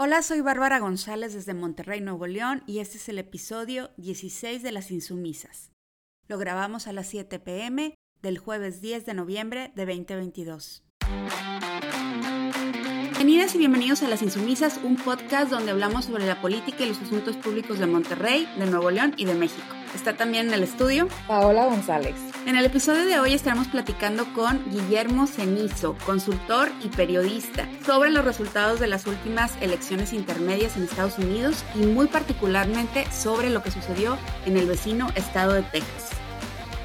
Hola, soy Bárbara González desde Monterrey, Nuevo León, y este es el episodio 16 de Las Insumisas. Lo grabamos a las 7 pm del jueves 10 de noviembre de 2022. Bienvenidas y bienvenidos a Las Insumisas, un podcast donde hablamos sobre la política y los asuntos públicos de Monterrey, de Nuevo León y de México. Está también en el estudio Paola González. En el episodio de hoy estaremos platicando con Guillermo Cenizo, consultor y periodista, sobre los resultados de las últimas elecciones intermedias en Estados Unidos y muy particularmente sobre lo que sucedió en el vecino estado de Texas.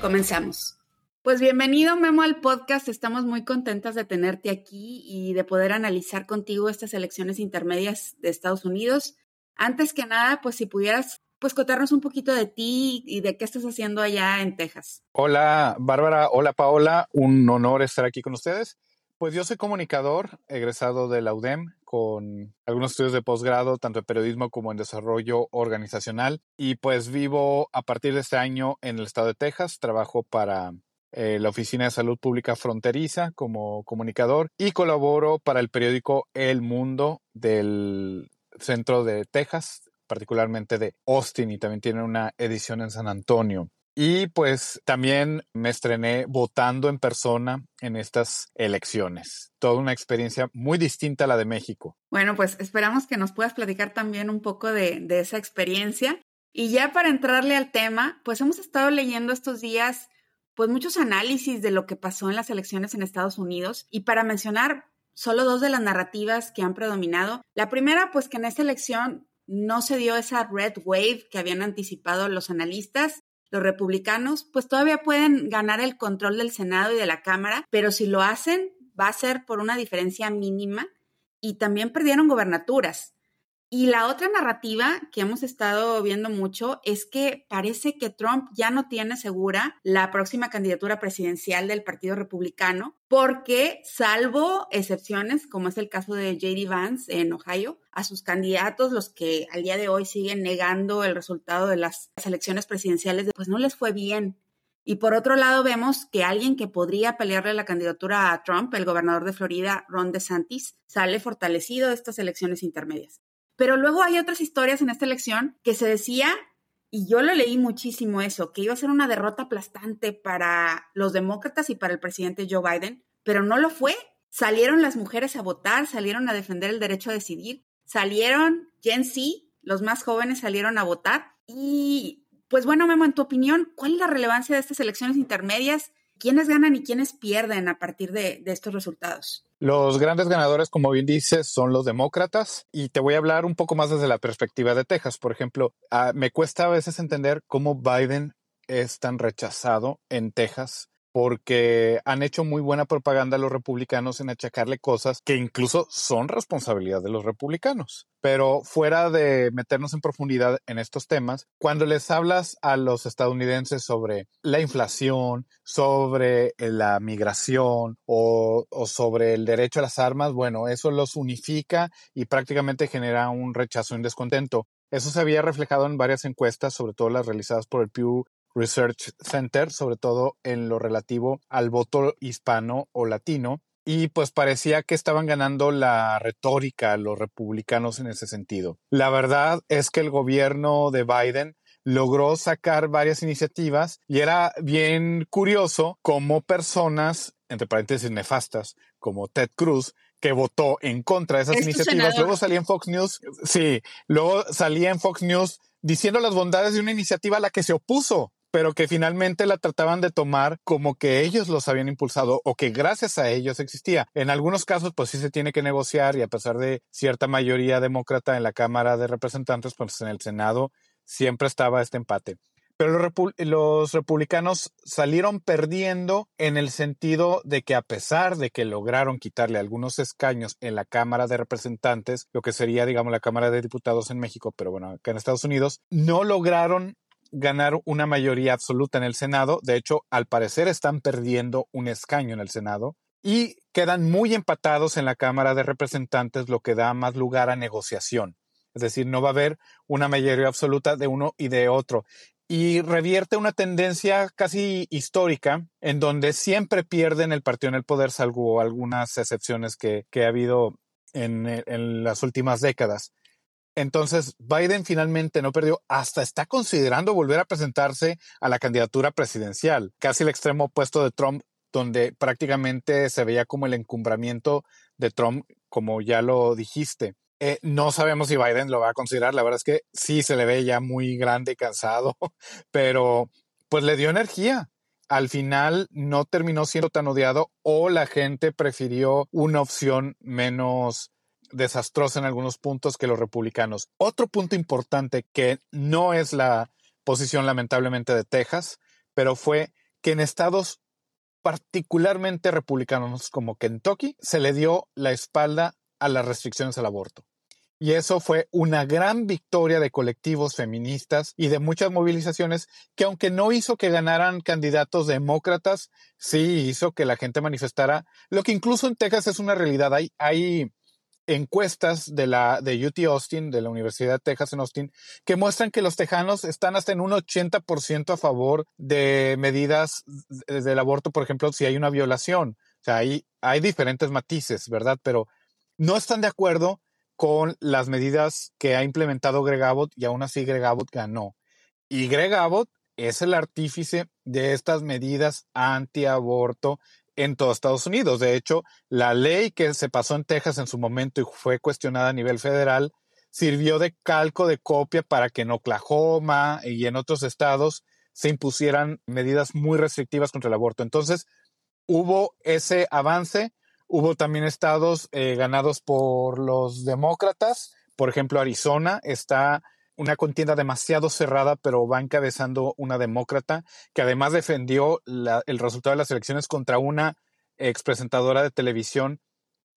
Comenzamos. Pues bienvenido Memo al podcast, estamos muy contentas de tenerte aquí y de poder analizar contigo estas elecciones intermedias de Estados Unidos. Antes que nada, pues si pudieras pues contarnos un poquito de ti y de qué estás haciendo allá en Texas. Hola Bárbara, hola Paola, un honor estar aquí con ustedes. Pues yo soy comunicador, egresado de la UDEM, con algunos estudios de posgrado, tanto en periodismo como en desarrollo organizacional. Y pues vivo a partir de este año en el estado de Texas. Trabajo para eh, la Oficina de Salud Pública Fronteriza como comunicador y colaboro para el periódico El Mundo del centro de Texas, particularmente de Austin, y también tiene una edición en San Antonio. Y pues también me estrené votando en persona en estas elecciones. Toda una experiencia muy distinta a la de México. Bueno, pues esperamos que nos puedas platicar también un poco de, de esa experiencia. Y ya para entrarle al tema, pues hemos estado leyendo estos días pues muchos análisis de lo que pasó en las elecciones en Estados Unidos y para mencionar solo dos de las narrativas que han predominado. La primera, pues que en esta elección no se dio esa red wave que habían anticipado los analistas. Los republicanos, pues todavía pueden ganar el control del Senado y de la Cámara, pero si lo hacen, va a ser por una diferencia mínima y también perdieron gobernaturas. Y la otra narrativa que hemos estado viendo mucho es que parece que Trump ya no tiene segura la próxima candidatura presidencial del Partido Republicano, porque salvo excepciones, como es el caso de JD Vance en Ohio, a sus candidatos, los que al día de hoy siguen negando el resultado de las elecciones presidenciales, pues no les fue bien. Y por otro lado, vemos que alguien que podría pelearle la candidatura a Trump, el gobernador de Florida, Ron DeSantis, sale fortalecido de estas elecciones intermedias. Pero luego hay otras historias en esta elección que se decía, y yo lo leí muchísimo eso, que iba a ser una derrota aplastante para los demócratas y para el presidente Joe Biden, pero no lo fue. Salieron las mujeres a votar, salieron a defender el derecho a decidir, salieron Gen Z, los más jóvenes salieron a votar. Y pues bueno, Memo, en tu opinión, ¿cuál es la relevancia de estas elecciones intermedias? ¿Quiénes ganan y quiénes pierden a partir de, estos resultados? Los grandes ganadores, como bien dices, son los demócratas y te voy a hablar un poco más desde la perspectiva de Texas. Por ejemplo, ah, me cuesta a veces entender cómo Biden es tan rechazado en Texas porque han hecho muy buena propaganda los republicanos en achacarle cosas que incluso son responsabilidad de los republicanos. Pero fuera de meternos en profundidad en estos temas, cuando les hablas a los estadounidenses sobre la inflación, sobre la migración o, o sobre el derecho a las armas, bueno, eso los unifica y prácticamente genera un rechazo y un descontento. Eso se había reflejado en varias encuestas, sobre todo las realizadas por el Pew Research Center, sobre todo en lo relativo al voto hispano o latino. Y pues parecía que estaban ganando la retórica los republicanos en ese sentido. La verdad es que el gobierno de Biden logró sacar varias iniciativas y era bien curioso cómo personas, entre paréntesis nefastas, como Ted Cruz, que votó en contra de esas iniciativas, luego salía en Fox News, sí, luego salía en Fox News diciendo las bondades de una iniciativa a la que se opuso pero que finalmente la trataban de tomar como que ellos los habían impulsado o que gracias a ellos existía. En algunos casos, pues sí se tiene que negociar y a pesar de cierta mayoría demócrata en la Cámara de Representantes, pues en el Senado siempre estaba este empate. Pero los, los, republicanos salieron perdiendo en el sentido de que a pesar de que lograron quitarle algunos escaños en la Cámara de Representantes, lo que sería, digamos, la Cámara de Diputados en México, pero bueno, acá en Estados Unidos, no lograron ganar una mayoría absoluta en el Senado. De hecho, al parecer están perdiendo un escaño en el Senado y quedan muy empatados en la Cámara de Representantes, lo que da más lugar a negociación. Es decir, no va a haber una mayoría absoluta de uno y de otro. Y revierte una tendencia casi histórica en donde siempre pierden el partido en el poder, salvo algunas excepciones que, que ha habido en, en las últimas décadas. Entonces, Biden finalmente no perdió, hasta está considerando volver a presentarse a la candidatura presidencial, casi el extremo opuesto de Trump, donde prácticamente se veía como el encumbramiento de Trump, como ya lo dijiste. Eh, no sabemos si Biden lo va a considerar, la verdad es que sí se le ve ya muy grande y cansado, pero pues le dio energía. Al final no terminó siendo tan odiado o la gente prefirió una opción menos desastrosa en algunos puntos que los republicanos. Otro punto importante que no es la posición lamentablemente de Texas, pero fue que en estados particularmente republicanos como Kentucky se le dio la espalda a las restricciones al aborto. Y eso fue una gran victoria de colectivos feministas y de muchas movilizaciones que aunque no hizo que ganaran candidatos demócratas, sí hizo que la gente manifestara lo que incluso en Texas es una realidad. Hay, hay encuestas de la de UT Austin, de la Universidad de Texas en Austin, que muestran que los tejanos están hasta en un 80% a favor de medidas del aborto, por ejemplo, si hay una violación. O sea, hay, hay diferentes matices, ¿verdad? Pero no están de acuerdo con las medidas que ha implementado Greg Abbott y aún así Greg Abbott ganó. Y Greg Abbott es el artífice de estas medidas anti-aborto en todo Estados Unidos. De hecho, la ley que se pasó en Texas en su momento y fue cuestionada a nivel federal sirvió de calco de copia para que en Oklahoma y en otros estados se impusieran medidas muy restrictivas contra el aborto. Entonces, hubo ese avance. Hubo también estados eh, ganados por los demócratas. Por ejemplo, Arizona está una contienda demasiado cerrada, pero va encabezando una demócrata que además defendió el resultado de las elecciones contra una expresentadora de televisión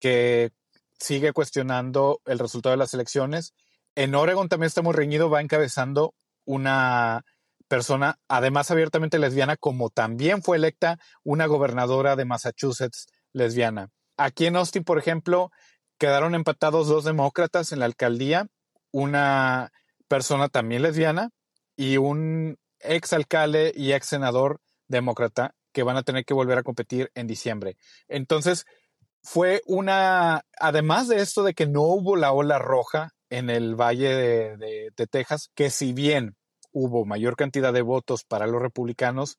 que sigue cuestionando el resultado de las elecciones. En Oregon también está muy reñido, va encabezando una persona, además abiertamente lesbiana, como también fue electa una gobernadora de Massachusetts lesbiana. Aquí en Austin, por ejemplo, quedaron empatados dos demócratas en la alcaldía, una persona también lesbiana y un ex alcalde y ex senador demócrata que van a tener que volver a competir en diciembre. Entonces, fue una, además de esto de que no hubo la ola roja en el Valle de, Texas, que si bien hubo mayor cantidad de votos para los republicanos,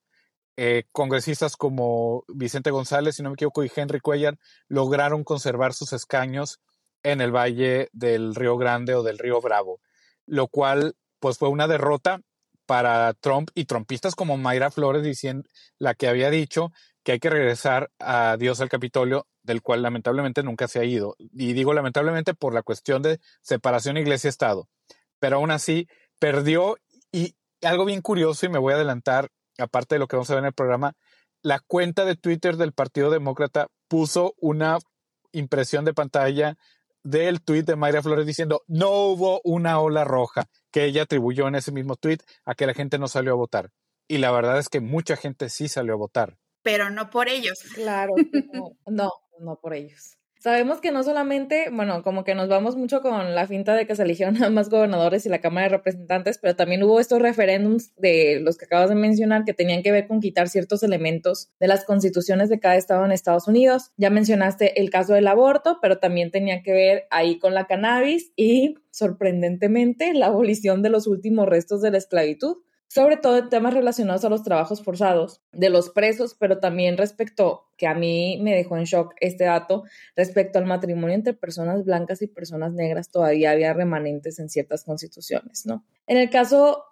eh, congresistas como Vicente González, si no me equivoco, y Henry Cuellar lograron conservar sus escaños en el Valle del Río Grande o del Río Bravo lo cual pues fue una derrota para Trump y trumpistas como Mayra Flores diciendo la que había dicho que hay que regresar a Dios al Capitolio, del cual lamentablemente nunca se ha ido. Y digo lamentablemente por la cuestión de separación iglesia-estado. Pero aún así perdió y algo bien curioso y me voy a adelantar, aparte de lo que vamos a ver en el programa, la cuenta de Twitter del Partido Demócrata puso una impresión de pantalla del tuit de Mayra Flores diciendo no hubo una ola roja, que ella atribuyó en ese mismo tuit a que la gente no salió a votar. Y la verdad es que mucha gente sí salió a votar. Pero no por ellos. Claro, no, no por ellos. Sabemos que no solamente, bueno, como que nos vamos mucho con la finta de que se eligieron a más gobernadores y la Cámara de Representantes, pero también hubo estos referéndums de los que acabas de mencionar que tenían que ver con quitar ciertos elementos de las constituciones de cada estado en Estados Unidos. Ya mencionaste el caso del aborto, pero también tenía que ver ahí con la cannabis y, sorprendentemente, la abolición de los últimos restos de la esclavitud sobre todo en temas relacionados a los trabajos forzados de los presos, pero también respecto, que a mí me dejó en shock este dato, respecto al matrimonio entre personas blancas y personas negras, todavía había remanentes en ciertas constituciones, ¿no? En el caso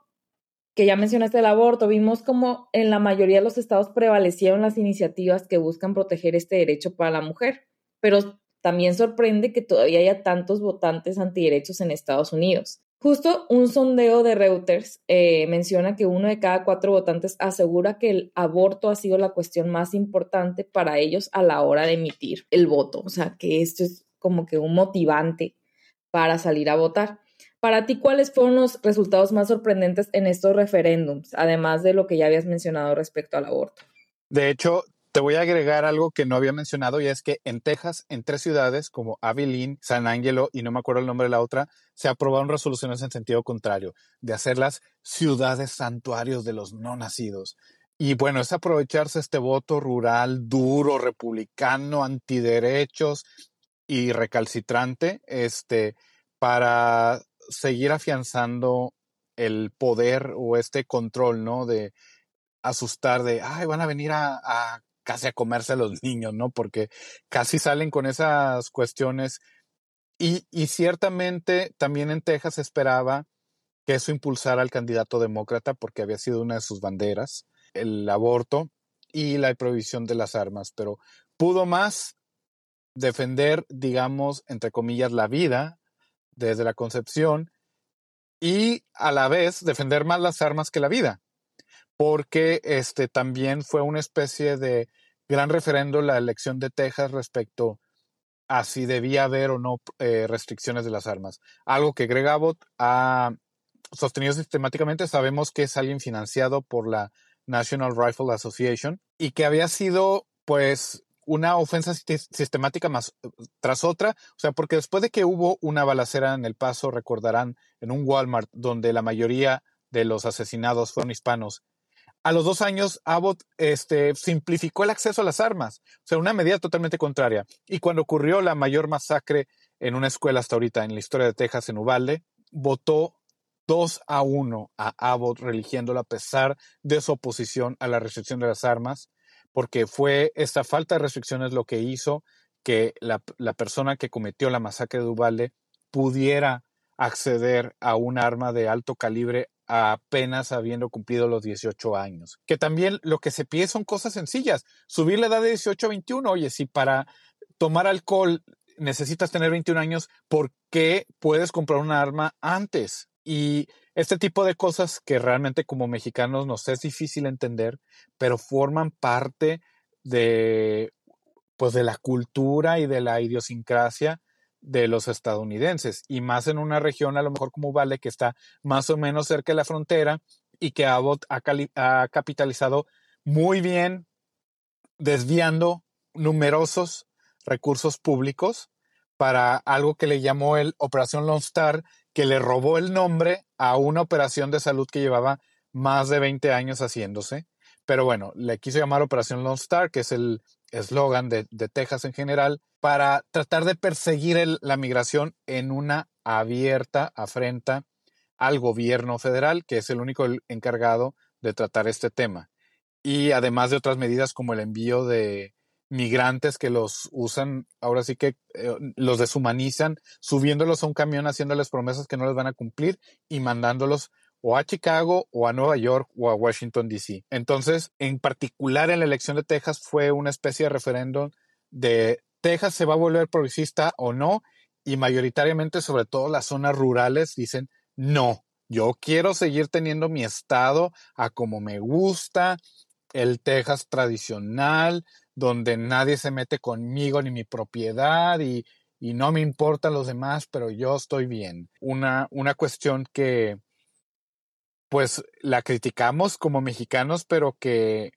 que ya mencionaste el aborto, vimos como en la mayoría de los estados prevalecieron las iniciativas que buscan proteger este derecho para la mujer, pero también sorprende que todavía haya tantos votantes antiderechos en Estados Unidos. Justo un sondeo de Reuters eh, menciona que uno de cada cuatro votantes asegura que el aborto ha sido la cuestión más importante para ellos a la hora de emitir el voto. O sea, que esto es como que un motivante para salir a votar. Para ti, ¿cuáles fueron los resultados más sorprendentes en estos referéndums, además de lo que ya habías mencionado respecto al aborto? De hecho, te voy a agregar algo que no había mencionado y es que en Texas, en tres ciudades como Abilene, San Angelo y no me acuerdo el nombre de la otra, se aprobaron resoluciones en sentido contrario, de hacerlas ciudades santuarios de los no nacidos. Y bueno, es aprovecharse este voto rural duro, republicano, antiderechos, y recalcitrante, este, para seguir afianzando el poder o este control, ¿no? De asustar de, ay, van a venir a, a casi a comerse a los niños, ¿no? Porque casi salen con esas cuestiones. Y, ciertamente también en Texas esperaba que eso impulsara al candidato demócrata porque había sido una de sus banderas, el aborto y la prohibición de las armas, pero pudo más defender, digamos, entre comillas, la vida desde la concepción y a la vez defender más las armas que la vida, porque este también fue una especie de gran referendo la elección de Texas respecto a si debía haber o no eh, restricciones de las armas. Algo que Greg Abbott ha sostenido sistemáticamente. Sabemos que es alguien financiado por la National Rifle Association y que había sido, pues, una ofensa sistemática más tras otra, o sea, porque después de que hubo una balacera en El Paso, recordarán, en un Walmart donde la mayoría de los asesinados fueron hispanos, a los dos años Abbott este, simplificó el acceso a las armas, o sea, una medida totalmente contraria. Y cuando ocurrió la mayor masacre en una escuela hasta ahorita en la historia de Texas, en Uvalde, votó 2 a 1 a Abbott, religiéndolo a pesar de su oposición a la restricción de las armas porque fue esta falta de restricciones lo que hizo que la, persona que cometió la masacre de Uvalde pudiera acceder a un arma de alto calibre apenas habiendo cumplido los 18 años. Que también lo que se pide son cosas sencillas. Subir la edad de 18 a 21. Oye, si para tomar alcohol necesitas tener 21 años, ¿por qué puedes comprar un arma antes? Y este tipo de cosas que realmente como mexicanos nos es difícil entender, pero forman parte de, pues de la cultura y de la idiosincrasia de los estadounidenses y más en una región a lo mejor como Vale que está más o menos cerca de la frontera y que Abbott ha, capitalizado muy bien desviando numerosos recursos públicos para algo que le llamó el Operación Lone Star, que le robó el nombre a una operación de salud que llevaba más de 20 años haciéndose. Pero bueno, le quiso llamar Operación Lone Star, que es el eslogan de, Texas en general, para tratar de perseguir la migración en una abierta afrenta al gobierno federal, que es el único encargado de tratar este tema. Y además de otras medidas como el envío de migrantes que los usan, ahora sí que eh, los deshumanizan, subiéndolos a un camión, haciéndoles promesas que no les van a cumplir y mandándolos o a Chicago o a Nueva York o a Washington, D.C. Entonces, en particular en la elección de Texas fue una especie de referéndum de Texas se va a volver progresista o no, y mayoritariamente, sobre todo las zonas rurales, dicen no. Yo quiero seguir teniendo mi estado a como me gusta, el Texas tradicional, donde nadie se mete conmigo ni mi propiedad y, no me importan los demás, pero yo estoy bien. Una, una cuestión que pues la criticamos como mexicanos, pero que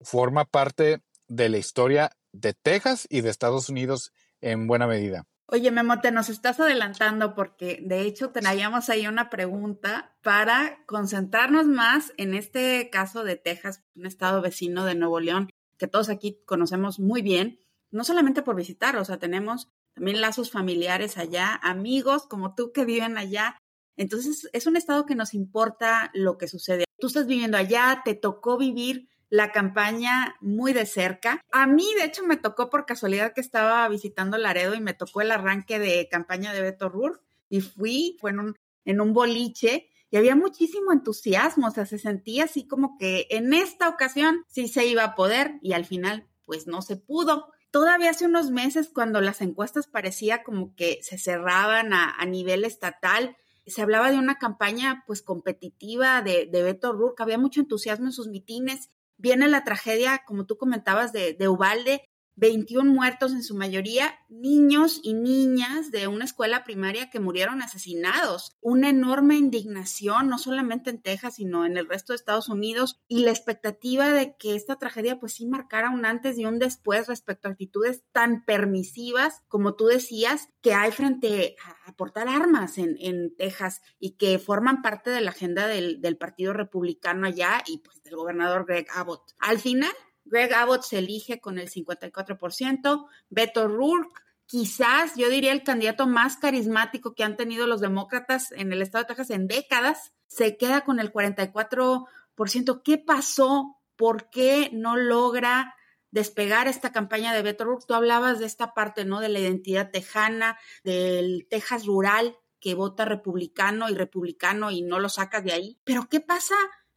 forma parte de la historia de Texas y de Estados Unidos en buena medida. Oye, Memote, nos estás adelantando porque de hecho teníamos ahí una pregunta para concentrarnos más en este caso de Texas, un estado vecino de Nuevo León, que todos aquí conocemos muy bien, no solamente por visitar, o sea, tenemos también lazos familiares allá, amigos como tú que viven allá. Entonces, es un estado que nos importa lo que sucede. Tú estás viviendo allá, te tocó vivir la campaña muy de cerca. A mí, de hecho, me tocó por casualidad que estaba visitando Laredo y me tocó el arranque de campaña de Beto Rur y fui, fue en un, en un boliche y había muchísimo entusiasmo, o sea, se sentía así como que en esta ocasión sí se iba a poder y al final pues no se pudo. Todavía hace unos meses cuando las encuestas parecía como que se cerraban a, nivel estatal, se hablaba de una campaña pues competitiva de, de Beto O'Rourke, había mucho entusiasmo en sus mitines. Viene la tragedia, como tú comentabas, de, de Ubalde, 21 muertos, en su mayoría niños y niñas de una escuela primaria que murieron asesinados. Una enorme indignación, no solamente en Texas, sino en el resto de Estados Unidos, y la expectativa de que esta tragedia pues sí marcara un antes y un después respecto a actitudes tan permisivas, como tú decías, que hay frente a portar armas en, Texas y que forman parte de la agenda del, del Partido Republicano allá y pues del gobernador Greg Abbott. Al final, Greg Abbott se elige con el 54%, Beto Rourke quizás yo diría el candidato más carismático que han tenido los demócratas en el estado de Texas en décadas, se queda con el 44%. ¿Qué pasó? ¿Por qué no logra despegar esta campaña de Beto O'Rourke? Tú hablabas de esta parte, ¿no? De la identidad tejana, del Texas rural que vota republicano y republicano y no lo sacas de ahí. Pero ¿qué pasa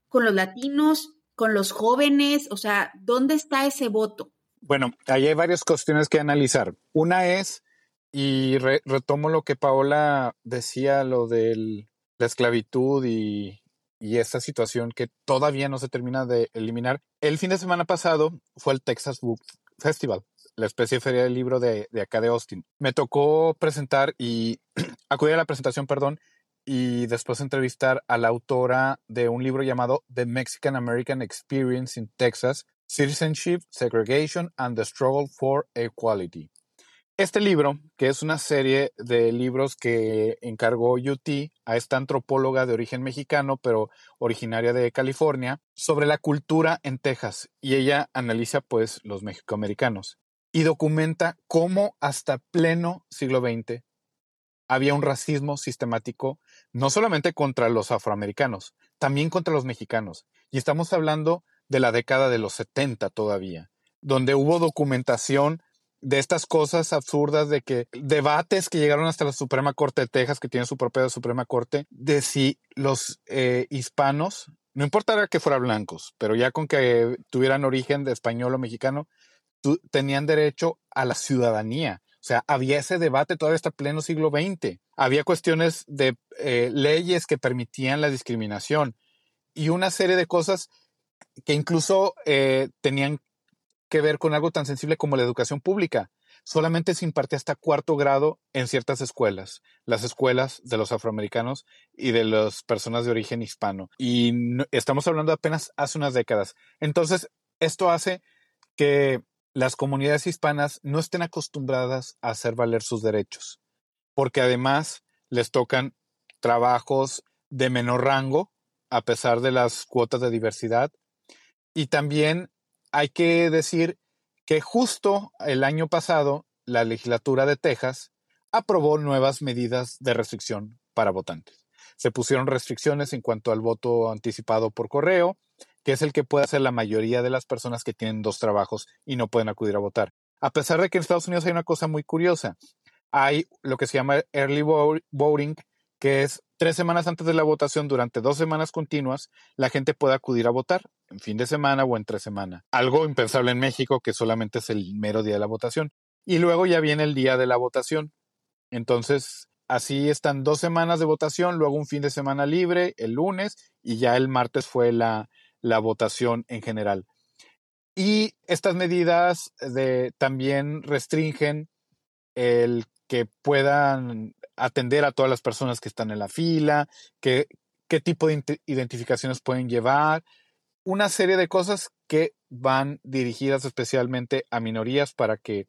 con los latinos, con los jóvenes? O sea, ¿dónde está ese voto? Bueno, ahí hay varias cuestiones que analizar. Una es, y retomo lo que Paola decía, lo de la esclavitud y, y esta situación que todavía no se termina de eliminar. El fin de semana pasado fue el Texas Book Festival, la especie de feria del libro de, de acá de Austin. Me tocó presentar y acudir a la presentación, perdón, y después entrevistar a la autora de un libro llamado The Mexican American Experience in Texas, Citizenship, Segregation and the Struggle for Equality. Este libro, que es una serie de libros que encargó UT a esta antropóloga de origen mexicano, pero originaria de California, sobre la cultura en Texas, y ella analiza pues los mexicoamericanos y documenta cómo hasta pleno siglo XX había un racismo sistemático, no solamente contra los afroamericanos, también contra los mexicanos. Y estamos hablando de la década de los 70 todavía, donde hubo documentación de estas cosas absurdas de que debates que llegaron hasta la Suprema Corte de Texas, que tiene su propia Suprema Corte, de si los eh, hispanos, no importara que fueran blancos, pero ya con que tuvieran origen de español o mexicano, tenían derecho a la ciudadanía. O sea, había ese debate todavía hasta pleno siglo XX. Había cuestiones de eh, leyes que permitían la discriminación y una serie de cosas que incluso eh, tenían que ver con algo tan sensible como la educación pública. Solamente se impartía hasta cuarto grado en ciertas escuelas, las escuelas de los afroamericanos y de las personas de origen hispano. Y estamos hablando apenas hace unas décadas. Entonces, esto hace que las comunidades hispanas no estén acostumbradas a hacer valer sus derechos, porque además les tocan trabajos de menor rango, a pesar de las cuotas de diversidad, y también hay que decir que justo el año pasado la legislatura de Texas aprobó nuevas medidas de restricción para votantes. Se pusieron restricciones en cuanto al voto anticipado por correo, que es el que puede hacer la mayoría de las personas que tienen dos trabajos y no pueden acudir a votar. A pesar de que en Estados Unidos hay una cosa muy curiosa, hay lo que se llama early voting, que es tres semanas antes de la votación, durante dos semanas continuas, la gente puede acudir a votar, en fin de semana o entre semana. Algo impensable en México, que solamente es el mero día de la votación. Y luego ya viene el día de la votación. Entonces, así están dos semanas de votación, luego un fin de semana libre, el lunes, y ya el martes fue la, la votación en general. Y estas medidas de, también restringen el que puedan atender a todas las personas que están en la fila, qué tipo de identificaciones pueden llevar, una serie de cosas que van dirigidas especialmente a minorías para que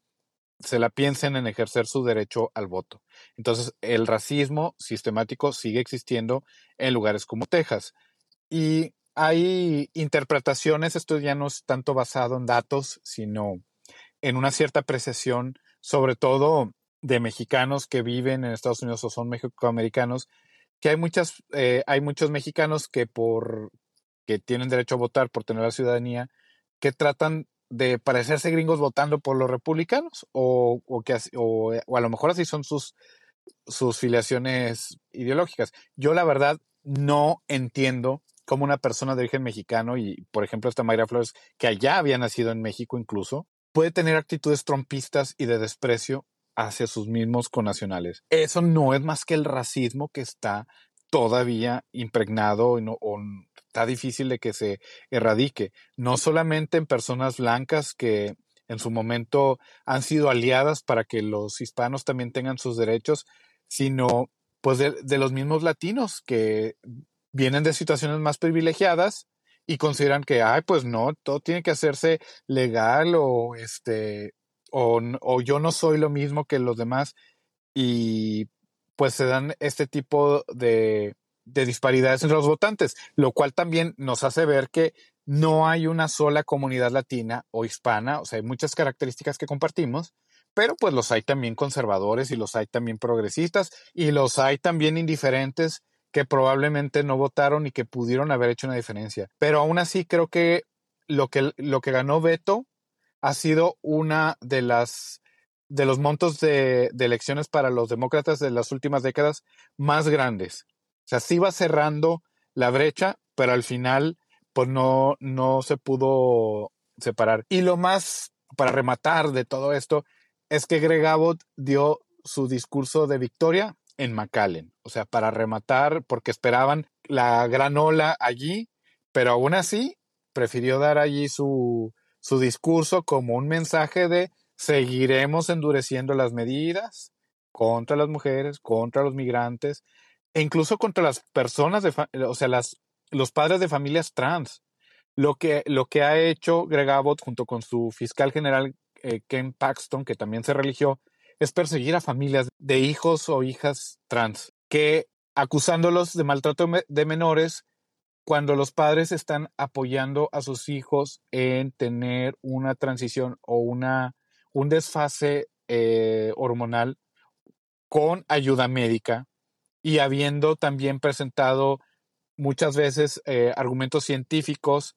se la piensen en ejercer su derecho al voto. Entonces, el racismo sistemático sigue existiendo en lugares como Texas. Y hay interpretaciones, esto ya no es tanto basado en datos, sino en una cierta apreciación, sobre todo de mexicanos que viven en Estados Unidos o son mexicoamericanos, que hay muchas, eh, hay muchos mexicanos que por que tienen derecho a votar por tener la ciudadanía, que tratan de parecerse gringos votando por los republicanos, o, o que o, o a lo mejor así son sus, sus filiaciones ideológicas. Yo la verdad no entiendo cómo una persona de origen mexicano, y por ejemplo esta Mayra Flores, que allá había nacido en México incluso, puede tener actitudes trompistas y de desprecio hacia sus mismos conacionales. Eso no es más que el racismo que está todavía impregnado no, o está difícil de que se erradique, no solamente en personas blancas que en su momento han sido aliadas para que los hispanos también tengan sus derechos, sino pues de los mismos latinos que vienen de situaciones más privilegiadas y consideran que, ay, pues no, todo tiene que hacerse legal o este, o, yo no soy lo mismo que los demás y pues se dan este tipo de, de disparidades entre los votantes, lo cual también nos hace ver que no hay una sola comunidad latina o hispana, o sea, hay muchas características que compartimos, pero pues los hay también conservadores y los hay también progresistas y los hay también indiferentes que probablemente no votaron y que pudieron haber hecho una diferencia. Pero aún así creo que lo que, lo que ganó Beto ha sido una de las de los montos de, de, elecciones para los demócratas de las últimas décadas más grandes. O sea, sí va cerrando la brecha, pero al final, pues no, no se pudo separar. Y lo más, para rematar de todo esto, es que Greg Abbott dio su discurso de victoria en McAllen. O sea, para rematar, porque esperaban la gran ola allí, pero aún así prefirió dar allí su, su discurso como un mensaje de seguiremos endureciendo las medidas contra las mujeres, contra los migrantes e incluso contra las personas, de o sea, las, los padres de familias trans. Lo que, lo que ha hecho Greg Abbott junto con su fiscal general eh, Ken Paxton, que también se religió, es perseguir a familias de hijos o hijas trans, que acusándolos de maltrato de menores cuando los padres están apoyando a sus hijos en tener una transición o una, un desfase eh, hormonal con ayuda médica y habiendo también presentado muchas veces eh, argumentos científicos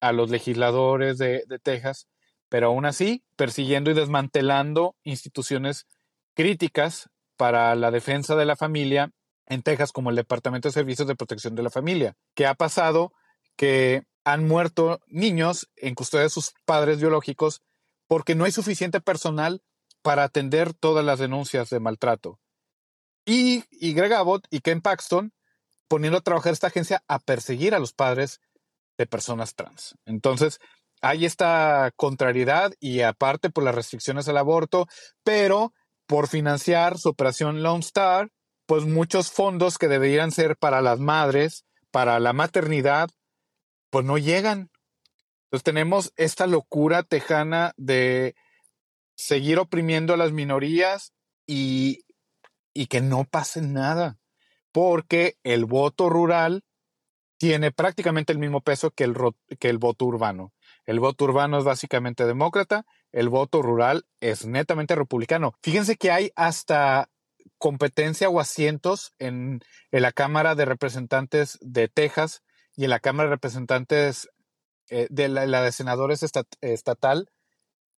a los legisladores de, de Texas, pero aún así persiguiendo y desmantelando instituciones críticas para la defensa de la familia en Texas, como el Departamento de Servicios de Protección de la Familia, que ha pasado que han muerto niños en custodia de sus padres biológicos porque no hay suficiente personal para atender todas las denuncias de maltrato. Y, y Greg Abbott y Ken Paxton poniendo a trabajar esta agencia a perseguir a los padres de personas trans. Entonces, hay esta contrariedad y aparte por las restricciones al aborto, pero por financiar su operación Lone Star, pues muchos fondos que deberían ser para las madres, para la maternidad, pues no llegan. Entonces tenemos esta locura tejana de seguir oprimiendo a las minorías y, y que no pase nada, porque el voto rural tiene prácticamente el mismo peso que el, que el voto urbano. El voto urbano es básicamente demócrata, el voto rural es netamente republicano. Fíjense que hay hasta competencia o asientos en, la Cámara de Representantes de Texas y en la Cámara de Representantes eh, de la, de Senadores estatal,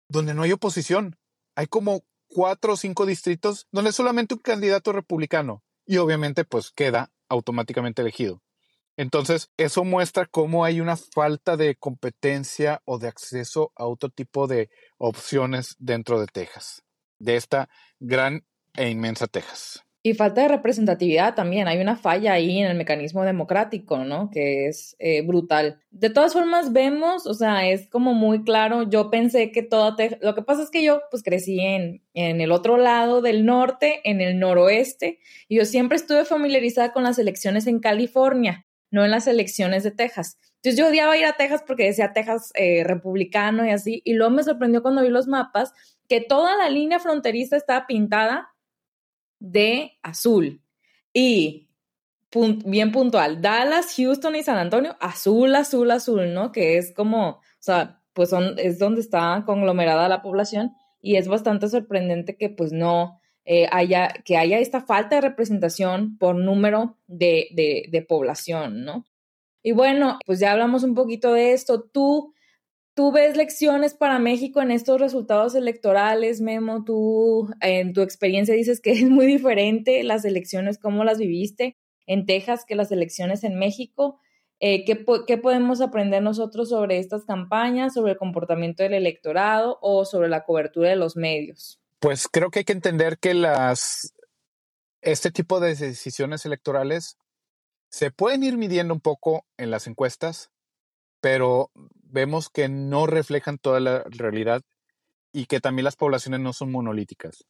donde no hay oposición. Hay como cuatro o cinco distritos donde solamente un candidato republicano y obviamente pues queda automáticamente elegido. Entonces, eso muestra cómo hay una falta de competencia o de acceso a otro tipo de opciones dentro de Texas, de esta gran e inmensa Texas. Y falta de representatividad también. Hay una falla ahí en el mecanismo democrático, ¿no? Que es eh, brutal. De todas formas, vemos, o sea, es como muy claro. Yo pensé que toda Texas. Lo que pasa es que yo, pues, crecí en, en el otro lado del norte, en el noroeste, y yo siempre estuve familiarizada con las elecciones en California, no en las elecciones de Texas. Entonces, yo odiaba ir a Texas porque decía Texas eh, republicano y así. Y luego me sorprendió cuando vi los mapas que toda la línea fronteriza estaba pintada de azul. Y bien puntual, Dallas, Houston y San Antonio, azul, azul, azul, ¿no? Que es como, o sea, pues son, es donde está conglomerada la población y es bastante sorprendente que pues no eh, haya, que haya esta falta de representación por número de, de, de población, ¿no? Y bueno, pues ya hablamos un poquito de esto. Tú, ¿Tú ves lecciones para México en estos resultados electorales, Memo? Tú, en tu experiencia, dices que es muy diferente las elecciones, cómo las viviste en Texas que las elecciones en México. Eh, ¿qué, ¿Qué podemos aprender nosotros sobre estas campañas, sobre el comportamiento del electorado o sobre la cobertura de los medios? Pues creo que hay que entender que las, este tipo de decisiones electorales se pueden ir midiendo un poco en las encuestas, pero vemos que no reflejan toda la realidad y que también las poblaciones no son monolíticas.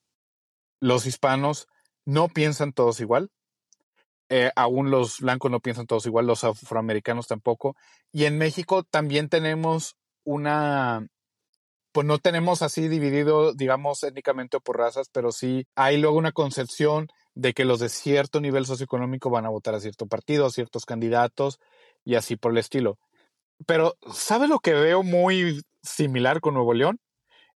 Los hispanos no piensan todos igual, eh, aún los blancos no piensan todos igual, los afroamericanos tampoco. Y en México también tenemos una, pues no tenemos así dividido, digamos, étnicamente o por razas, pero sí hay luego una concepción de que los de cierto nivel socioeconómico van a votar a cierto partido, a ciertos candidatos y así por el estilo. Pero, ¿sabe lo que veo muy similar con Nuevo León?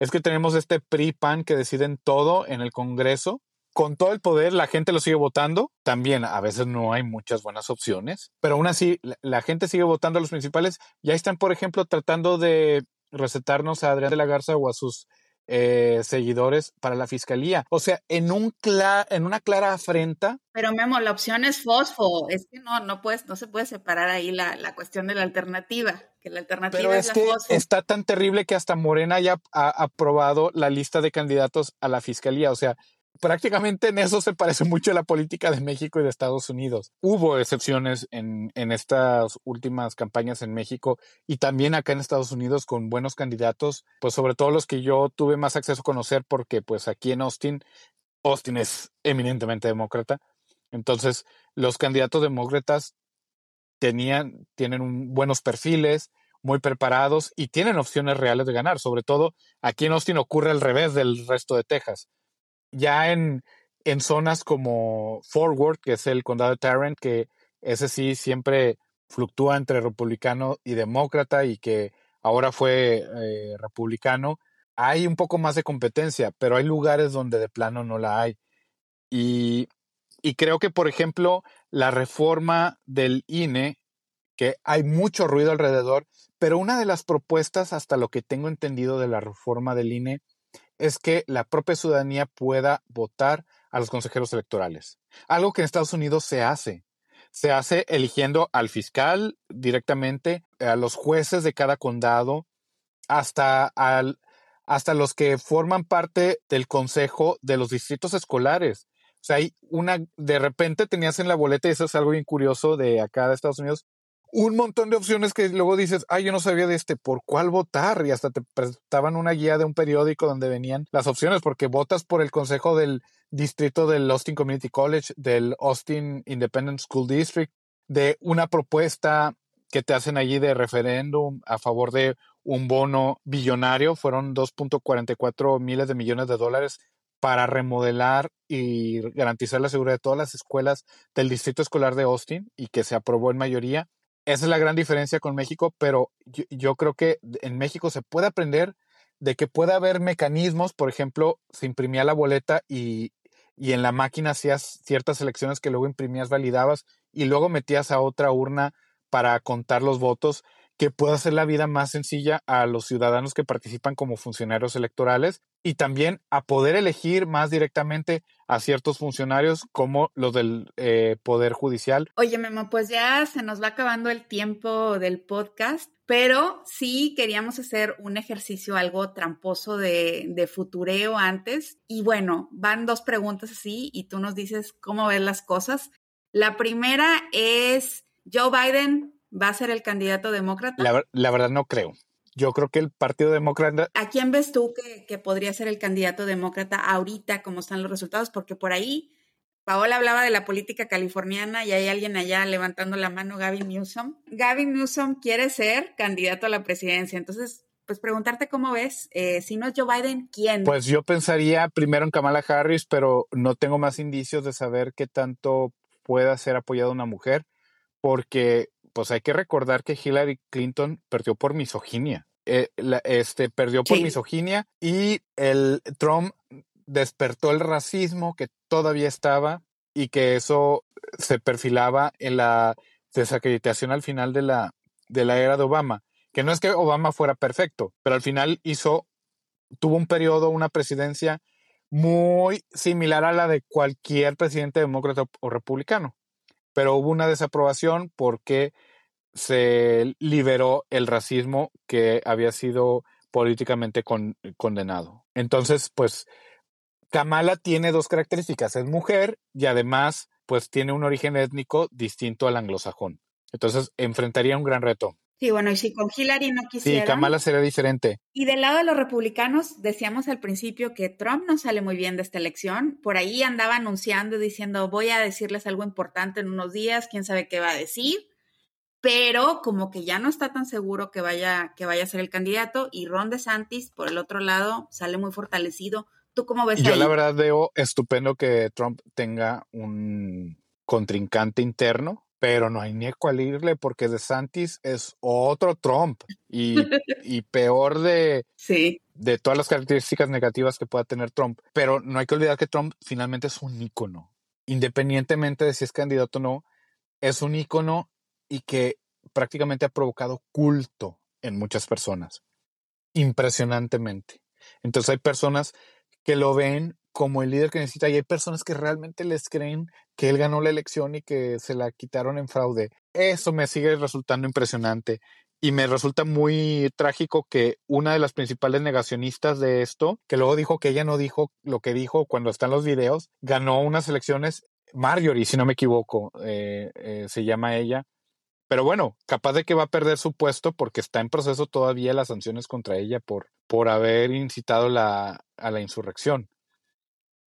es que tenemos este PRI-PAN que deciden todo en el Congreso. Con todo el poder, la gente lo sigue votando. También a veces no hay muchas buenas opciones, pero aún así la, gente sigue votando a los principales. Ya están, por ejemplo, tratando de recetarnos a Adrián de la Garza o a sus eh, seguidores para la fiscalía. O sea, en, un en una clara afrenta. Pero Memo, la opción es fosfo. Es que no, no, puedes, no se puede separar ahí la, la cuestión de la alternativa. Que la alternativa es, que está tan terrible que hasta Morena ya ha aprobado la lista de candidatos a la fiscalía. O sea, prácticamente en eso se parece mucho a la política de México y de Estados Unidos. Hubo excepciones en, en, estas últimas campañas en México y también acá en Estados Unidos con buenos candidatos, pues sobre todo los que yo tuve más acceso a conocer porque pues aquí en Austin, Austin es eminentemente demócrata. Entonces, los candidatos demócratas tenían, tienen buenos perfiles, muy preparados y tienen opciones reales de ganar. Sobre todo aquí en Austin ocurre al revés del resto de Texas ya en, en zonas como Forward, que es el condado de Tarrant, que ese sí siempre fluctúa entre republicano y demócrata y que ahora fue eh, republicano, hay un poco más de competencia, pero hay lugares donde de plano no la hay. Y, y creo que, por ejemplo, la reforma del INE, que hay mucho ruido alrededor, pero una de las propuestas, hasta lo que tengo entendido de la reforma del INE, es que la propia ciudadanía pueda votar a los consejeros electorales. Algo que en Estados Unidos se hace. Se hace eligiendo al fiscal directamente, a los jueces de cada condado, hasta, al, hasta los que forman parte del consejo de los distritos escolares. O sea, hay una, de repente tenías en la boleta, y eso es algo bien curioso de acá de Estados Unidos, un montón de opciones que luego dices, ay, yo no sabía de este, ¿por cuál votar? Y hasta te prestaban una guía de un periódico donde venían las opciones, porque votas por el consejo del distrito del Austin Community College, del Austin Independent School District, de una propuesta que te hacen allí de referéndum a favor de un bono billonario, fueron 2.44 miles de millones de dólares para remodelar y garantizar la seguridad de todas las escuelas del distrito escolar de Austin y que se aprobó en mayoría esa es la gran diferencia con México, pero yo, creo que en México se puede aprender de que puede haber mecanismos, por ejemplo, se imprimía la boleta y, y en la máquina hacías ciertas selecciones que luego imprimías, validabas y luego metías a otra urna para contar los votos que pueda hacer la vida más sencilla a los ciudadanos que participan como funcionarios electorales y también a poder elegir más directamente a ciertos funcionarios como los del eh, Poder Judicial. Oye, Memo, pues ya se nos va acabando el tiempo del podcast, pero sí queríamos hacer un ejercicio algo tramposo de, de futureo antes. Y bueno, van dos preguntas así y tú nos dices cómo ves las cosas. La primera es, Joe Biden va a ser el candidato demócrata? La, verdad no creo. Yo creo que el Partido Demócrata... ¿A quién ves tú que, podría ser el candidato demócrata ahorita, como están los resultados? Porque por ahí Paola hablaba de la política californiana y hay alguien allá levantando la mano, Gavin Newsom. Gavin Newsom quiere ser candidato a la presidencia. Entonces, pues preguntarte cómo ves, eh, si no es Joe Biden, ¿quién? Pues yo pensaría primero en Kamala Harris, pero no tengo más indicios de saber qué tanto pueda ser apoyada una mujer, porque pues hay que recordar que Hillary Clinton perdió por misoginia. Eh, este, perdió por misoginia y el Trump despertó el racismo que todavía estaba y que eso se perfilaba en la desacreditación al final de la, de la era de Obama. Que no es que Obama fuera perfecto, pero al final hizo, tuvo un periodo, una presidencia muy similar a la de cualquier presidente demócrata o republicano pero hubo una desaprobación porque se liberó el racismo que había sido políticamente condenado. Entonces, pues Kamala tiene dos características, es mujer y además pues tiene un origen étnico distinto al anglosajón. Entonces, enfrentaría un gran reto. Sí, bueno, y si con Hillary no quisiera. Sí, Kamala sería diferente. Y del lado de los republicanos, decíamos al principio que Trump no sale muy bien de esta elección. Por ahí andaba anunciando, diciendo, voy a decirles algo importante en unos días, quién sabe qué va a decir. Pero como que ya no está tan seguro que vaya, que vaya a ser el candidato. Y Ron DeSantis, por el otro lado, sale muy fortalecido. ¿Tú cómo ves? Yo la verdad veo estupendo que Trump tenga un contrincante interno pero no hay ni a cuál irle porque DeSantis es otro Trump y, y peor de, sí. de todas las características negativas que pueda tener Trump. Pero no hay que olvidar que Trump finalmente es un ícono, independientemente de si es candidato o no, es un ícono y que prácticamente ha provocado culto en muchas personas, impresionantemente. Entonces hay personas que lo ven como el líder que necesita y hay personas que realmente les creen que él ganó la elección y que se la quitaron en fraude. Eso me sigue resultando impresionante y me resulta muy trágico que una de las principales negacionistas de esto, que luego dijo que ella no dijo lo que dijo cuando están los videos, ganó unas elecciones, Marjorie, si no me equivoco, eh, eh, se llama ella. Pero bueno, capaz de que va a perder su puesto porque está en proceso todavía las sanciones contra ella por, por haber incitado la, a la insurrección.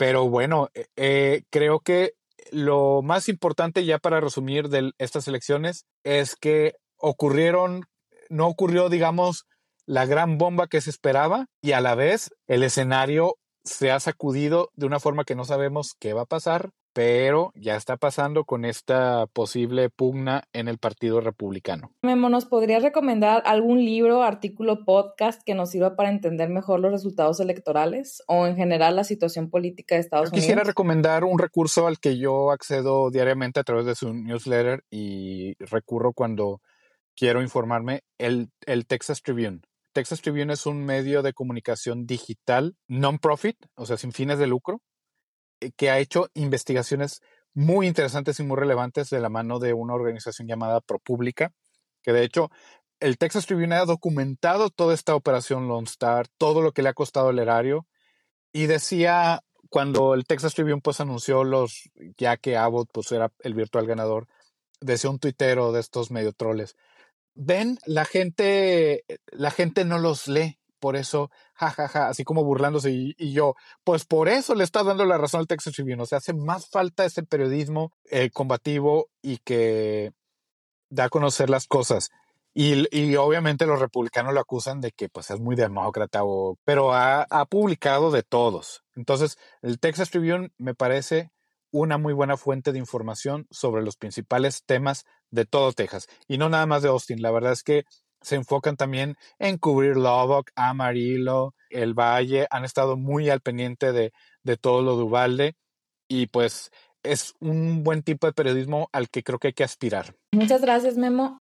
Pero bueno, eh, eh, creo que lo más importante ya para resumir de estas elecciones es que ocurrieron, no ocurrió, digamos, la gran bomba que se esperaba y a la vez el escenario se ha sacudido de una forma que no sabemos qué va a pasar pero ya está pasando con esta posible pugna en el Partido Republicano. Memo, ¿nos podrías recomendar algún libro, artículo, podcast que nos sirva para entender mejor los resultados electorales o en general la situación política de Estados Unidos? Quisiera recomendar un recurso al que yo accedo diariamente a través de su newsletter y recurro cuando quiero informarme, el, el Texas Tribune. Texas Tribune es un medio de comunicación digital non-profit, o sea, sin fines de lucro, eh, que ha hecho investigaciones muy interesantes y muy relevantes de la mano de una organización llamada ProPublica, que de hecho el Texas Tribune ha documentado toda esta operación Lone Star, todo lo que le ha costado el erario, y decía cuando el Texas Tribune pues anunció los, ya que Abbott pues era el virtual ganador, decía un tuitero de estos medio troles, ven, la gente, la gente no los lee, por eso, jajaja, ja, ja, así como burlándose y, yo, pues por eso le está dando la razón al Texas Tribune. O sea, hace más falta ese periodismo eh, combativo y que da a conocer las cosas. Y, y, obviamente los republicanos lo acusan de que pues es muy demócrata, o, pero ha, ha publicado de todos. Entonces, el Texas Tribune me parece una muy buena fuente de información sobre los principales temas de todo Texas y no nada más de Austin. La verdad es que se enfocan también en cubrir Lubbock, Amarillo, el Valle, han estado muy al pendiente de, de todo lo de y pues es un buen tipo de periodismo al que creo que hay que aspirar. Muchas gracias, Memo.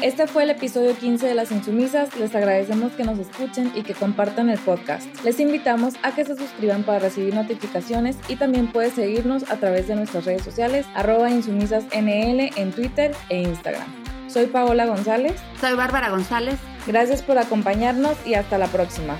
Este fue el episodio 15 de Las Insumisas. Les agradecemos que nos escuchen y que compartan el podcast. Les invitamos a que se suscriban para recibir notificaciones y también puedes seguirnos a través de nuestras redes sociales, arroba insumisasnl en Twitter e Instagram. Soy Paola González. Soy Bárbara González. Gracias por acompañarnos y hasta la próxima.